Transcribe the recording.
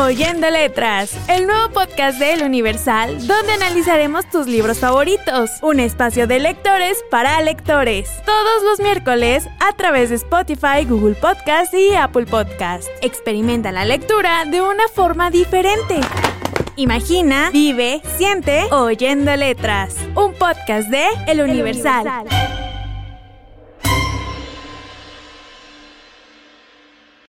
Oyendo Letras, el nuevo podcast de El Universal, donde analizaremos tus libros favoritos. Un espacio de lectores para lectores. Todos los miércoles a través de Spotify, Google Podcast y Apple Podcast. Experimenta la lectura de una forma diferente. Imagina, vive, siente Oyendo Letras, un podcast de El Universal.